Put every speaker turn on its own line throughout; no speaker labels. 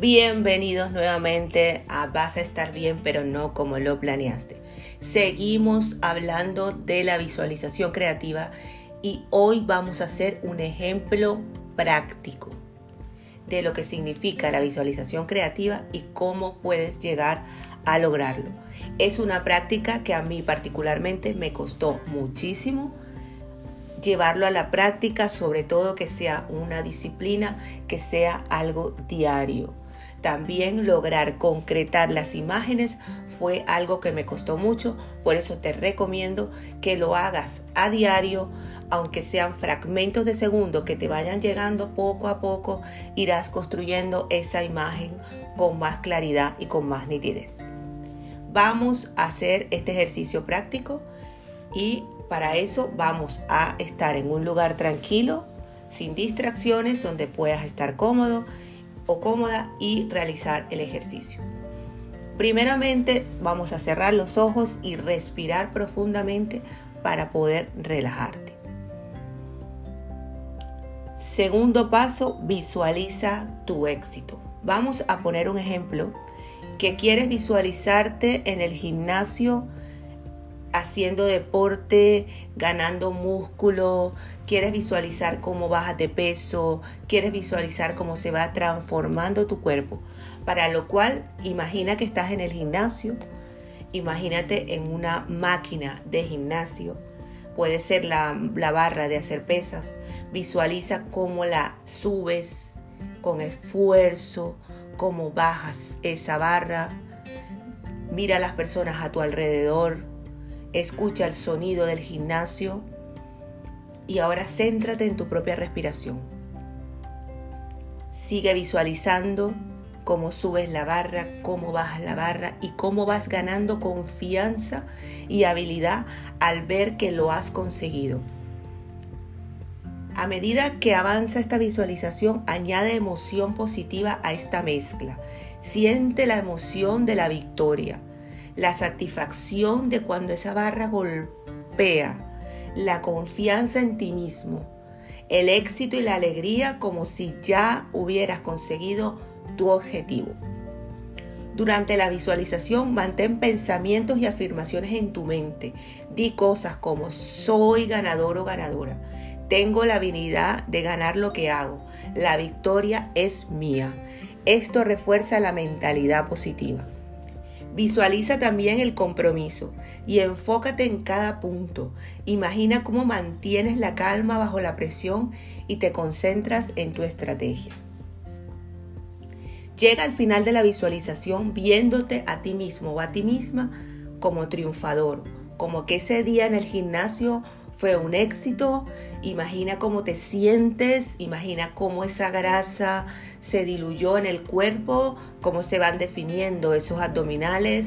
Bienvenidos nuevamente a Vas a estar bien, pero no como lo planeaste. Seguimos hablando de la visualización creativa y hoy vamos a hacer un ejemplo práctico de lo que significa la visualización creativa y cómo puedes llegar a lograrlo. Es una práctica que a mí particularmente me costó muchísimo llevarlo a la práctica, sobre todo que sea una disciplina, que sea algo diario. También lograr concretar las imágenes fue algo que me costó mucho, por eso te recomiendo que lo hagas a diario, aunque sean fragmentos de segundo que te vayan llegando poco a poco, irás construyendo esa imagen con más claridad y con más nitidez. Vamos a hacer este ejercicio práctico y para eso vamos a estar en un lugar tranquilo, sin distracciones, donde puedas estar cómodo o cómoda y realizar el ejercicio. Primeramente vamos a cerrar los ojos y respirar profundamente para poder relajarte. Segundo paso, visualiza tu éxito. Vamos a poner un ejemplo que quieres visualizarte en el gimnasio haciendo deporte, ganando músculo, quieres visualizar cómo bajas de peso, quieres visualizar cómo se va transformando tu cuerpo. Para lo cual, imagina que estás en el gimnasio, imagínate en una máquina de gimnasio, puede ser la, la barra de hacer pesas, visualiza cómo la subes con esfuerzo, cómo bajas esa barra, mira a las personas a tu alrededor, Escucha el sonido del gimnasio y ahora céntrate en tu propia respiración. Sigue visualizando cómo subes la barra, cómo bajas la barra y cómo vas ganando confianza y habilidad al ver que lo has conseguido. A medida que avanza esta visualización, añade emoción positiva a esta mezcla. Siente la emoción de la victoria la satisfacción de cuando esa barra golpea, la confianza en ti mismo, el éxito y la alegría como si ya hubieras conseguido tu objetivo. Durante la visualización mantén pensamientos y afirmaciones en tu mente. Di cosas como soy ganador o ganadora. Tengo la habilidad de ganar lo que hago. La victoria es mía. Esto refuerza la mentalidad positiva. Visualiza también el compromiso y enfócate en cada punto. Imagina cómo mantienes la calma bajo la presión y te concentras en tu estrategia. Llega al final de la visualización viéndote a ti mismo o a ti misma como triunfador, como que ese día en el gimnasio fue un éxito. Imagina cómo te sientes, imagina cómo esa grasa se diluyó en el cuerpo, cómo se van definiendo esos abdominales.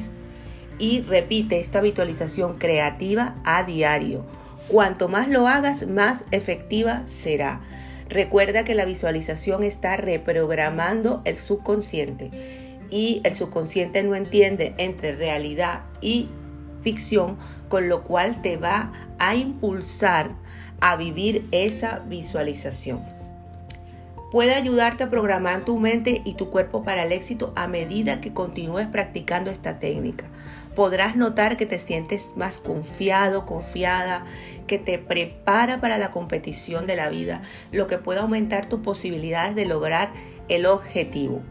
Y repite esta visualización creativa a diario. Cuanto más lo hagas, más efectiva será. Recuerda que la visualización está reprogramando el subconsciente y el subconsciente no entiende entre realidad y ficción, con lo cual te va a impulsar a vivir esa visualización. Puede ayudarte a programar tu mente y tu cuerpo para el éxito a medida que continúes practicando esta técnica. Podrás notar que te sientes más confiado, confiada, que te prepara para la competición de la vida, lo que puede aumentar tus posibilidades de lograr el objetivo.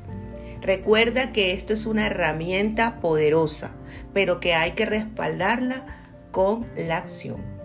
Recuerda que esto es una herramienta poderosa, pero que hay que respaldarla con la acción.